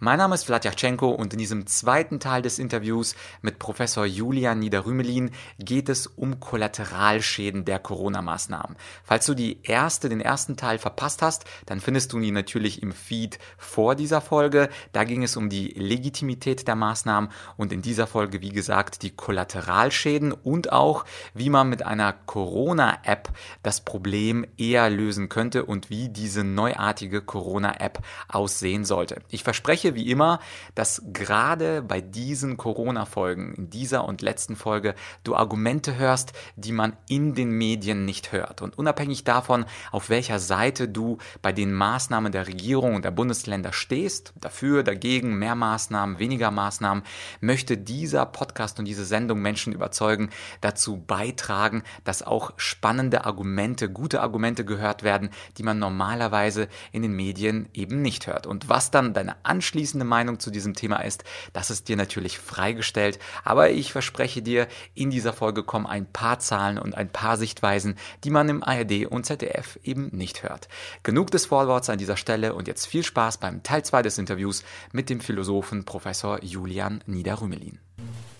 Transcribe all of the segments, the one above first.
Mein Name ist Vladyachenko und in diesem zweiten Teil des Interviews mit Professor Julian Niederrümelin geht es um Kollateralschäden der Corona-Maßnahmen. Falls du die erste, den ersten Teil verpasst hast, dann findest du ihn natürlich im Feed vor dieser Folge. Da ging es um die Legitimität der Maßnahmen und in dieser Folge, wie gesagt, die Kollateralschäden und auch, wie man mit einer Corona-App das Problem eher lösen könnte und wie diese neuartige Corona-App aussehen sollte. Ich verspreche verspreche wie immer, dass gerade bei diesen Corona-Folgen, in dieser und letzten Folge, du Argumente hörst, die man in den Medien nicht hört. Und unabhängig davon, auf welcher Seite du bei den Maßnahmen der Regierung und der Bundesländer stehst, dafür, dagegen, mehr Maßnahmen, weniger Maßnahmen, möchte dieser Podcast und diese Sendung Menschen überzeugen, dazu beitragen, dass auch spannende Argumente, gute Argumente gehört werden, die man normalerweise in den Medien eben nicht hört. Und was dann deine anschließende abschließende Meinung zu diesem Thema ist, das ist dir natürlich freigestellt, aber ich verspreche dir, in dieser Folge kommen ein paar Zahlen und ein paar Sichtweisen, die man im ARD und ZDF eben nicht hört. Genug des Vorworts an dieser Stelle und jetzt viel Spaß beim Teil 2 des Interviews mit dem Philosophen Professor Julian Niederrümelin.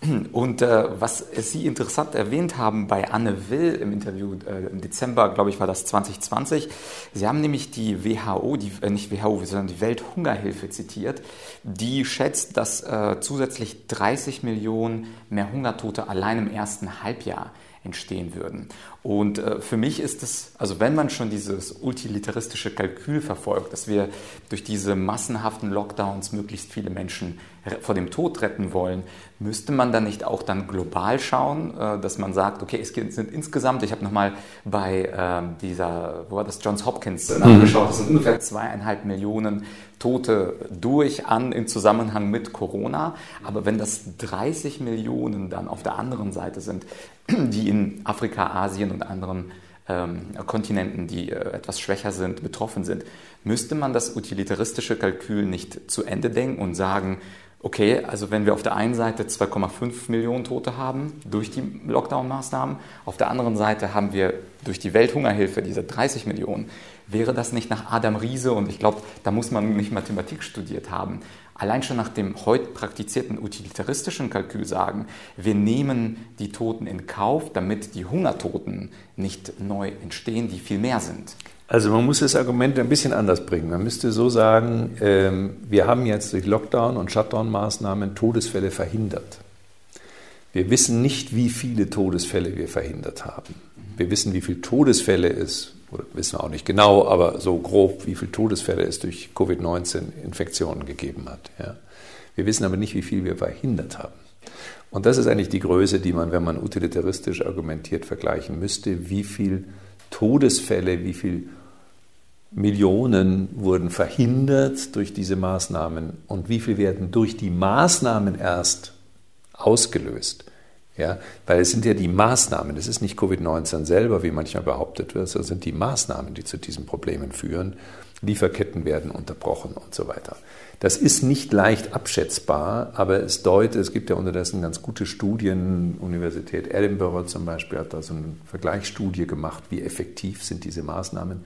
Und äh, was Sie interessant erwähnt haben bei Anne Will im Interview äh, im Dezember, glaube ich, war das 2020. Sie haben nämlich die WHO, die, äh, nicht WHO, sondern die Welthungerhilfe zitiert, die schätzt, dass äh, zusätzlich 30 Millionen mehr Hungertote allein im ersten Halbjahr entstehen würden. Und äh, für mich ist es, also wenn man schon dieses utilitaristische Kalkül verfolgt, dass wir durch diese massenhaften Lockdowns möglichst viele Menschen vor dem Tod retten wollen, müsste man dann nicht auch dann global schauen, äh, dass man sagt, okay, es sind insgesamt, ich habe nochmal bei äh, dieser, wo war das, Johns Hopkins mhm. nachgeschaut, es sind ungefähr zweieinhalb Millionen Tote durch an im Zusammenhang mit Corona. Aber wenn das 30 Millionen dann auf der anderen Seite sind, die in Afrika, Asien und anderen ähm, Kontinenten, die äh, etwas schwächer sind, betroffen sind, müsste man das utilitaristische Kalkül nicht zu Ende denken und sagen, okay, also wenn wir auf der einen Seite 2,5 Millionen Tote haben durch die Lockdown-Maßnahmen, auf der anderen Seite haben wir durch die Welthungerhilfe diese 30 Millionen, wäre das nicht nach Adam Riese, und ich glaube, da muss man nicht Mathematik studiert haben, allein schon nach dem heute praktizierten utilitaristischen Kalkül sagen, wir nehmen die Toten in Kauf, damit die Hungertoten nicht neu entstehen, die viel mehr sind. Also man muss das Argument ein bisschen anders bringen. Man müsste so sagen, ähm, wir haben jetzt durch Lockdown und Shutdown-Maßnahmen Todesfälle verhindert. Wir wissen nicht, wie viele Todesfälle wir verhindert haben. Wir wissen, wie viele Todesfälle es, oder wissen wir auch nicht genau, aber so grob, wie viele Todesfälle es durch Covid-19-Infektionen gegeben hat. Ja. Wir wissen aber nicht, wie viel wir verhindert haben. Und das ist eigentlich die Größe, die man, wenn man utilitaristisch argumentiert, vergleichen müsste. Wie viele Todesfälle, wie viele Millionen wurden verhindert durch diese Maßnahmen und wie viel werden durch die Maßnahmen erst ausgelöst. Ja, weil es sind ja die Maßnahmen, es ist nicht Covid-19 selber, wie manchmal behauptet wird, sondern es sind die Maßnahmen, die zu diesen Problemen führen. Lieferketten werden unterbrochen und so weiter. Das ist nicht leicht abschätzbar, aber es deutet, es gibt ja unterdessen ganz gute Studien, Universität Edinburgh zum Beispiel hat da so eine Vergleichsstudie gemacht, wie effektiv sind diese Maßnahmen.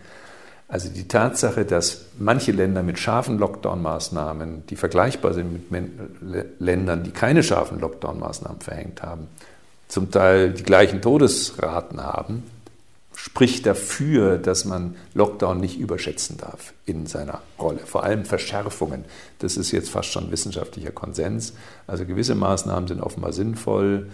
Also die Tatsache, dass manche Länder mit scharfen Lockdown-Maßnahmen, die vergleichbar sind mit Ländern, die keine scharfen Lockdown-Maßnahmen verhängt haben, zum Teil die gleichen Todesraten haben, spricht dafür, dass man Lockdown nicht überschätzen darf in seiner Rolle. Vor allem Verschärfungen. Das ist jetzt fast schon wissenschaftlicher Konsens. Also gewisse Maßnahmen sind offenbar sinnvoll.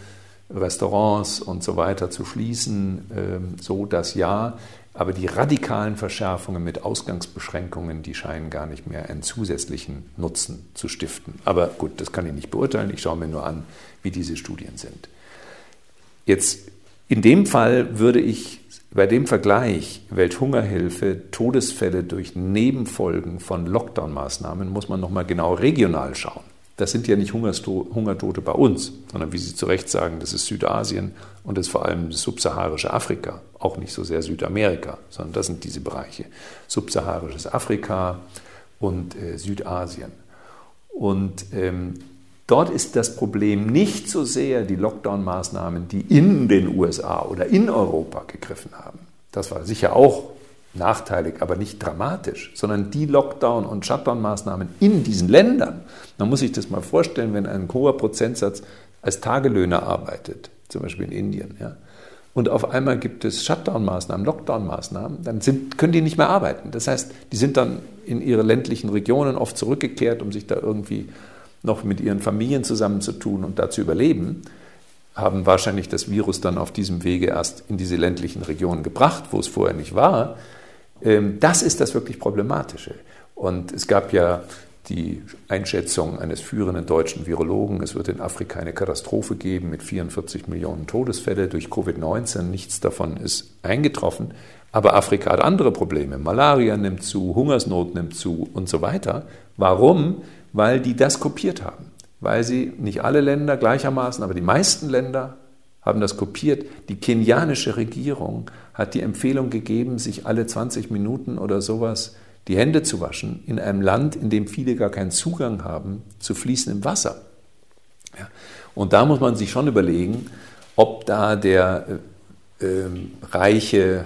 Restaurants und so weiter zu schließen, ähm, so dass ja, aber die radikalen Verschärfungen mit Ausgangsbeschränkungen, die scheinen gar nicht mehr einen zusätzlichen Nutzen zu stiften. Aber gut, das kann ich nicht beurteilen. Ich schaue mir nur an, wie diese Studien sind. Jetzt in dem Fall würde ich bei dem Vergleich Welthungerhilfe, Todesfälle durch Nebenfolgen von Lockdown-Maßnahmen, muss man nochmal genau regional schauen. Das sind ja nicht Hungertote bei uns, sondern wie Sie zu Recht sagen, das ist Südasien und das ist vor allem subsaharische Afrika, auch nicht so sehr Südamerika, sondern das sind diese Bereiche. Subsaharisches Afrika und äh, Südasien. Und ähm, dort ist das Problem nicht so sehr die Lockdown-Maßnahmen, die in den USA oder in Europa gegriffen haben, Das war sicher auch nachteilig, aber nicht dramatisch, sondern die Lockdown- und Shutdown-Maßnahmen in diesen Ländern. Man muss sich das mal vorstellen, wenn ein hoher Prozentsatz als Tagelöhner arbeitet, zum Beispiel in Indien, ja, und auf einmal gibt es Shutdown-Maßnahmen, Lockdown-Maßnahmen, dann sind, können die nicht mehr arbeiten. Das heißt, die sind dann in ihre ländlichen Regionen oft zurückgekehrt, um sich da irgendwie noch mit ihren Familien zusammenzutun und da zu überleben, haben wahrscheinlich das Virus dann auf diesem Wege erst in diese ländlichen Regionen gebracht, wo es vorher nicht war. Ähm, das ist das wirklich Problematische. Und es gab ja die Einschätzung eines führenden deutschen Virologen, es wird in Afrika eine Katastrophe geben mit 44 Millionen Todesfälle durch Covid-19. Nichts davon ist eingetroffen. Aber Afrika hat andere Probleme. Malaria nimmt zu, Hungersnot nimmt zu und so weiter. Warum? Weil die das kopiert haben. Weil sie nicht alle Länder gleichermaßen, aber die meisten Länder haben das kopiert. Die kenianische Regierung hat die Empfehlung gegeben, sich alle 20 Minuten oder sowas die Hände zu waschen, in einem Land, in dem viele gar keinen Zugang haben zu fließendem Wasser. Ja. Und da muss man sich schon überlegen, ob da der äh, äh, reiche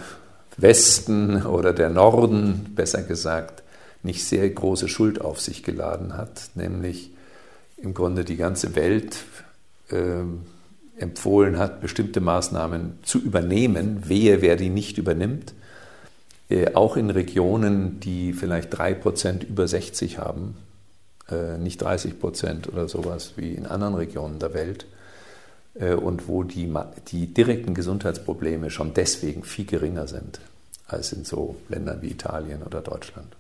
Westen oder der Norden, besser gesagt, nicht sehr große Schuld auf sich geladen hat, nämlich im Grunde die ganze Welt äh, empfohlen hat, bestimmte Maßnahmen zu übernehmen, wehe, wer die nicht übernimmt äh, auch in Regionen, die vielleicht drei Prozent über 60 haben, äh, nicht 30 Prozent oder sowas wie in anderen Regionen der Welt äh, und wo die, die direkten Gesundheitsprobleme schon deswegen viel geringer sind als in so Ländern wie Italien oder Deutschland.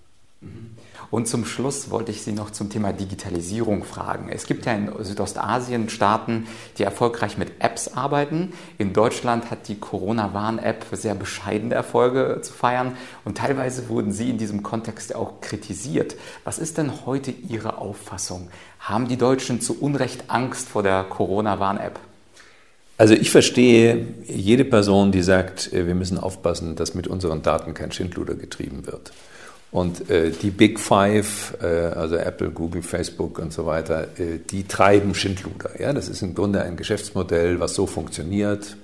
Und zum Schluss wollte ich Sie noch zum Thema Digitalisierung fragen. Es gibt ja in Südostasien Staaten, die erfolgreich mit Apps arbeiten. In Deutschland hat die Corona-Warn-App sehr bescheidene Erfolge zu feiern und teilweise wurden Sie in diesem Kontext auch kritisiert. Was ist denn heute Ihre Auffassung? Haben die Deutschen zu Unrecht Angst vor der Corona-Warn-App? Also ich verstehe jede Person, die sagt, wir müssen aufpassen, dass mit unseren Daten kein Schindluder getrieben wird. Und äh, die Big Five, äh, also Apple, Google, Facebook und so weiter, äh, die treiben Schindluder. Ja? Das ist im Grunde ein Geschäftsmodell, was so funktioniert.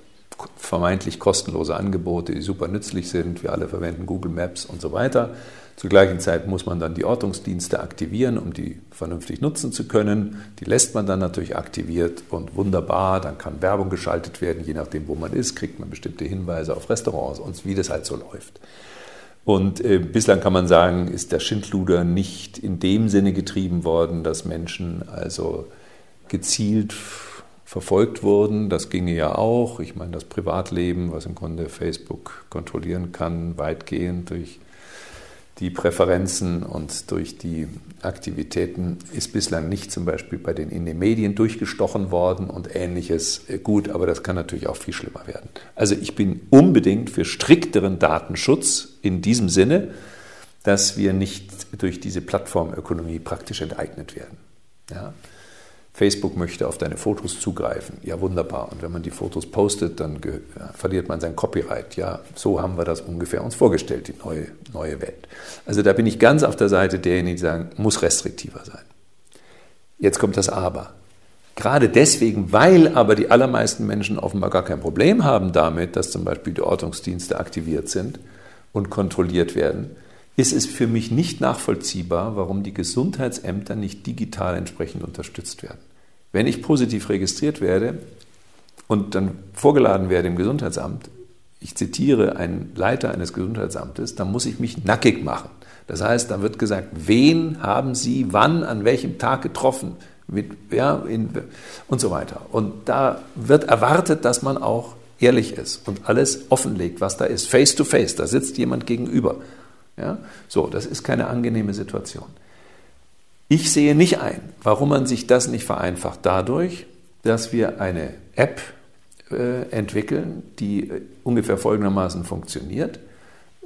Vermeintlich kostenlose Angebote, die super nützlich sind. Wir alle verwenden Google Maps und so weiter. Zur gleichen Zeit muss man dann die Ortungsdienste aktivieren, um die vernünftig nutzen zu können. Die lässt man dann natürlich aktiviert und wunderbar. Dann kann Werbung geschaltet werden, je nachdem, wo man ist, kriegt man bestimmte Hinweise auf Restaurants und wie das halt so läuft. Und äh, bislang kann man sagen, ist der Schindluder nicht in dem Sinne getrieben worden, dass Menschen also gezielt verfolgt wurden. Das ginge ja auch. Ich meine, das Privatleben, was im Grunde Facebook kontrollieren kann, weitgehend durch die Präferenzen und durch die Aktivitäten ist bislang nicht zum Beispiel bei den in den Medien durchgestochen worden und ähnliches gut, aber das kann natürlich auch viel schlimmer werden. Also ich bin unbedingt für strikteren Datenschutz in diesem Sinne, dass wir nicht durch diese Plattformökonomie praktisch enteignet werden. Ja? Facebook möchte auf deine Fotos zugreifen. Ja, wunderbar. Und wenn man die Fotos postet, dann verliert man sein Copyright. Ja, so haben wir das ungefähr uns vorgestellt, die neue, neue Welt. Also da bin ich ganz auf der Seite derjenigen, die sagen, muss restriktiver sein. Jetzt kommt das Aber. Gerade deswegen, weil aber die allermeisten Menschen offenbar gar kein Problem haben damit, dass zum Beispiel die Ortungsdienste aktiviert sind und kontrolliert werden, ist es für mich nicht nachvollziehbar, warum die Gesundheitsämter nicht digital entsprechend unterstützt werden. Wenn ich positiv registriert werde und dann vorgeladen werde im Gesundheitsamt, ich zitiere einen Leiter eines Gesundheitsamtes, dann muss ich mich nackig machen. Das heißt, da wird gesagt, wen haben Sie wann, an welchem Tag getroffen? Mit, ja, in, und so weiter. Und da wird erwartet, dass man auch ehrlich ist und alles offenlegt, was da ist. Face to face, da sitzt jemand gegenüber. Ja? So, das ist keine angenehme Situation. Ich sehe nicht ein, warum man sich das nicht vereinfacht dadurch, dass wir eine App äh, entwickeln, die äh, ungefähr folgendermaßen funktioniert.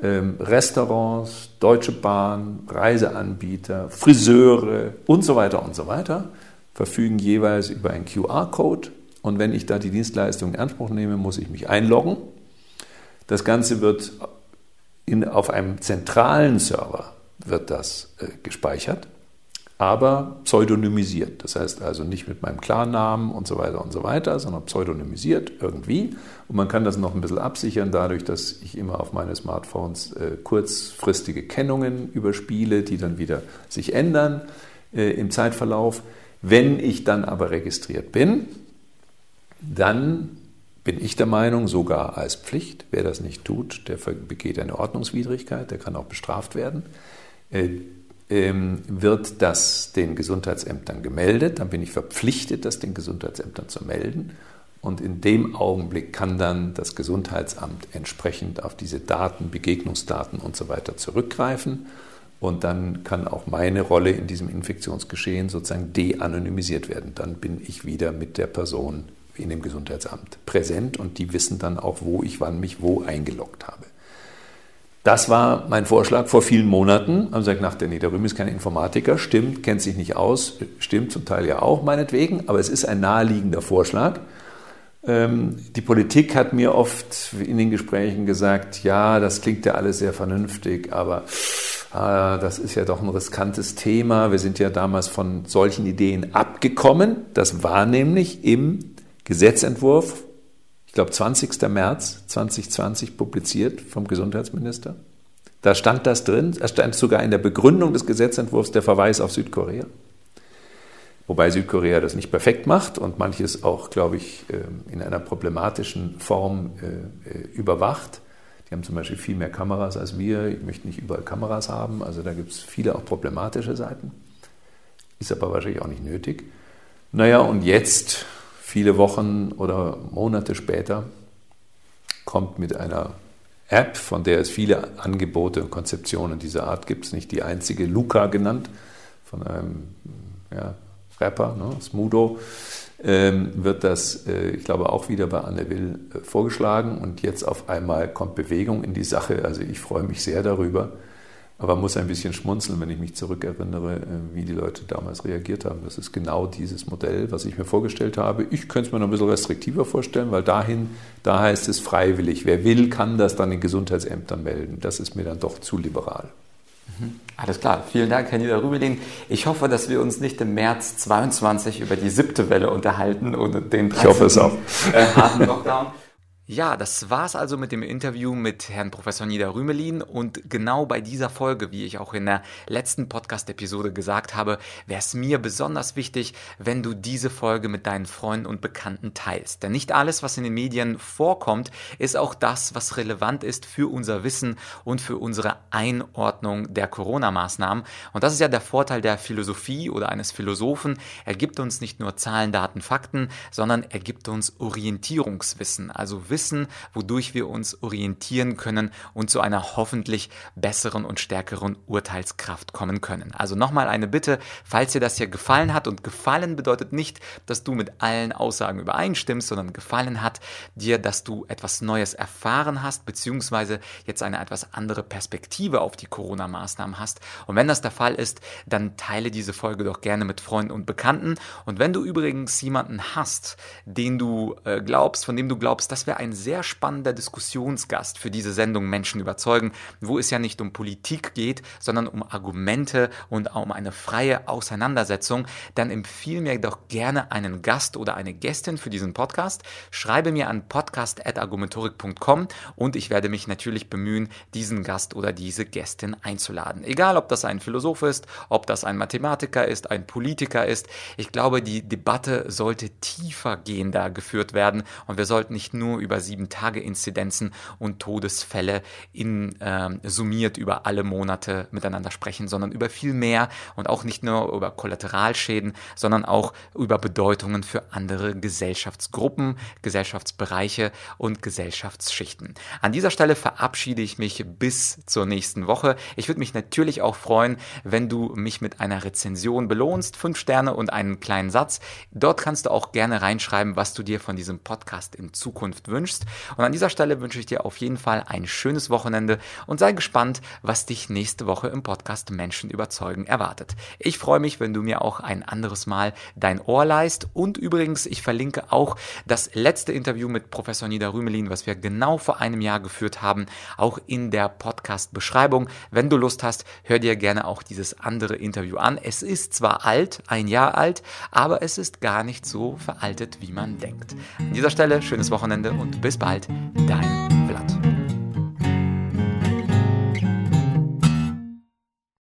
Ähm, Restaurants, Deutsche Bahn, Reiseanbieter, Friseure und so weiter und so weiter verfügen jeweils über einen QR-Code und wenn ich da die Dienstleistung in Anspruch nehme, muss ich mich einloggen. Das Ganze wird in, auf einem zentralen Server wird das äh, gespeichert aber pseudonymisiert. Das heißt also nicht mit meinem Klarnamen und so weiter und so weiter, sondern pseudonymisiert irgendwie. Und man kann das noch ein bisschen absichern dadurch, dass ich immer auf meine Smartphones äh, kurzfristige Kennungen überspiele, die dann wieder sich ändern äh, im Zeitverlauf. Wenn ich dann aber registriert bin, dann bin ich der Meinung, sogar als Pflicht, wer das nicht tut, der begeht eine Ordnungswidrigkeit, der kann auch bestraft werden äh, wird das den Gesundheitsämtern gemeldet, dann bin ich verpflichtet, das den Gesundheitsämtern zu melden. Und in dem Augenblick kann dann das Gesundheitsamt entsprechend auf diese Daten, Begegnungsdaten und so weiter zurückgreifen. Und dann kann auch meine Rolle in diesem Infektionsgeschehen sozusagen de-anonymisiert werden. Dann bin ich wieder mit der Person in dem Gesundheitsamt präsent und die wissen dann auch, wo ich wann mich wo eingeloggt habe. Das war mein Vorschlag vor vielen Monaten. Haben gesagt, nach der Niederrühm ist kein Informatiker, stimmt, kennt sich nicht aus, stimmt zum Teil ja auch meinetwegen, aber es ist ein naheliegender Vorschlag. Ähm, die Politik hat mir oft in den Gesprächen gesagt, ja, das klingt ja alles sehr vernünftig, aber ah, das ist ja doch ein riskantes Thema. Wir sind ja damals von solchen Ideen abgekommen. Das war nämlich im Gesetzentwurf ich glaube 20. März 2020 publiziert vom Gesundheitsminister. Da stand das drin, es stand sogar in der Begründung des Gesetzentwurfs der Verweis auf Südkorea. Wobei Südkorea das nicht perfekt macht und manches auch, glaube ich, ähm, in einer problematischen Form äh, äh, überwacht. Die haben zum Beispiel viel mehr Kameras als wir. Ich möchte nicht überall Kameras haben. Also da gibt es viele auch problematische Seiten. Ist aber wahrscheinlich auch nicht nötig. Naja, und jetzt viele Wochen oder Monate später kommt mit einer App, von der es viele Angebote und Konzeptionen dieser Art gibt, nicht die einzige, Luca genannt, von einem ja, Rapper, ne, Smudo, ähm, wird das, äh, ich glaube, auch wieder bei Anne Will äh, vorgeschlagen. Und jetzt auf einmal kommt Bewegung in die Sache. Also ich freue mich sehr darüber aber muss ein bisschen schmunzeln, wenn ich mich zurückerinnere, äh, wie die Leute damals reagiert haben. Das ist genau dieses Modell, was ich mir vorgestellt habe. Ich könnte es mir noch ein bisschen restriktiver vorstellen, weil dahin, da heißt es freiwillig. Wer will, kann das dann in Gesundheitsämtern melden. Das ist mir dann doch zu liberal. Mhm. Alles klar, vielen Dank, Herr Niederrübeling. Ich hoffe, dass wir uns nicht im März 22 über die siebte Welle unterhalten und den 13. Ich hoffe es auch. Äh, harten Lockdown. Ja, das war's also mit dem Interview mit Herrn Professor Niederrümelin und genau bei dieser Folge, wie ich auch in der letzten Podcast-Episode gesagt habe, wäre es mir besonders wichtig, wenn du diese Folge mit deinen Freunden und Bekannten teilst. Denn nicht alles, was in den Medien vorkommt, ist auch das, was relevant ist für unser Wissen und für unsere Einordnung der Corona-Maßnahmen. Und das ist ja der Vorteil der Philosophie oder eines Philosophen. Er gibt uns nicht nur Zahlen, Daten, Fakten, sondern er gibt uns Orientierungswissen, also Wissen, wodurch wir uns orientieren können und zu einer hoffentlich besseren und stärkeren Urteilskraft kommen können. Also nochmal eine Bitte, falls dir das hier gefallen hat und gefallen bedeutet nicht, dass du mit allen Aussagen übereinstimmst, sondern gefallen hat dir, dass du etwas Neues erfahren hast, beziehungsweise jetzt eine etwas andere Perspektive auf die Corona-Maßnahmen hast. Und wenn das der Fall ist, dann teile diese Folge doch gerne mit Freunden und Bekannten. Und wenn du übrigens jemanden hast, den du äh, glaubst, von dem du glaubst, das wäre ein sehr spannender Diskussionsgast für diese Sendung Menschen überzeugen, wo es ja nicht um Politik geht, sondern um Argumente und um eine freie Auseinandersetzung, dann empfehle mir doch gerne einen Gast oder eine Gästin für diesen Podcast. Schreibe mir an podcast.argumentorik.com und ich werde mich natürlich bemühen, diesen Gast oder diese Gästin einzuladen. Egal, ob das ein Philosoph ist, ob das ein Mathematiker ist, ein Politiker ist. Ich glaube, die Debatte sollte tiefer gehender geführt werden und wir sollten nicht nur über über 7-Tage-Inzidenzen und Todesfälle in, äh, summiert über alle Monate miteinander sprechen, sondern über viel mehr und auch nicht nur über Kollateralschäden, sondern auch über Bedeutungen für andere Gesellschaftsgruppen, Gesellschaftsbereiche und Gesellschaftsschichten. An dieser Stelle verabschiede ich mich bis zur nächsten Woche. Ich würde mich natürlich auch freuen, wenn du mich mit einer Rezension belohnst, fünf Sterne und einen kleinen Satz. Dort kannst du auch gerne reinschreiben, was du dir von diesem Podcast in Zukunft wünschst wünschst. Und an dieser Stelle wünsche ich dir auf jeden Fall ein schönes Wochenende und sei gespannt, was dich nächste Woche im Podcast Menschen überzeugen erwartet. Ich freue mich, wenn du mir auch ein anderes Mal dein Ohr leist. Und übrigens, ich verlinke auch das letzte Interview mit Professor Nida Rümelin, was wir genau vor einem Jahr geführt haben, auch in der Podcast-Beschreibung. Wenn du Lust hast, hör dir gerne auch dieses andere Interview an. Es ist zwar alt, ein Jahr alt, aber es ist gar nicht so veraltet, wie man denkt. An dieser Stelle schönes Wochenende bis bald, dein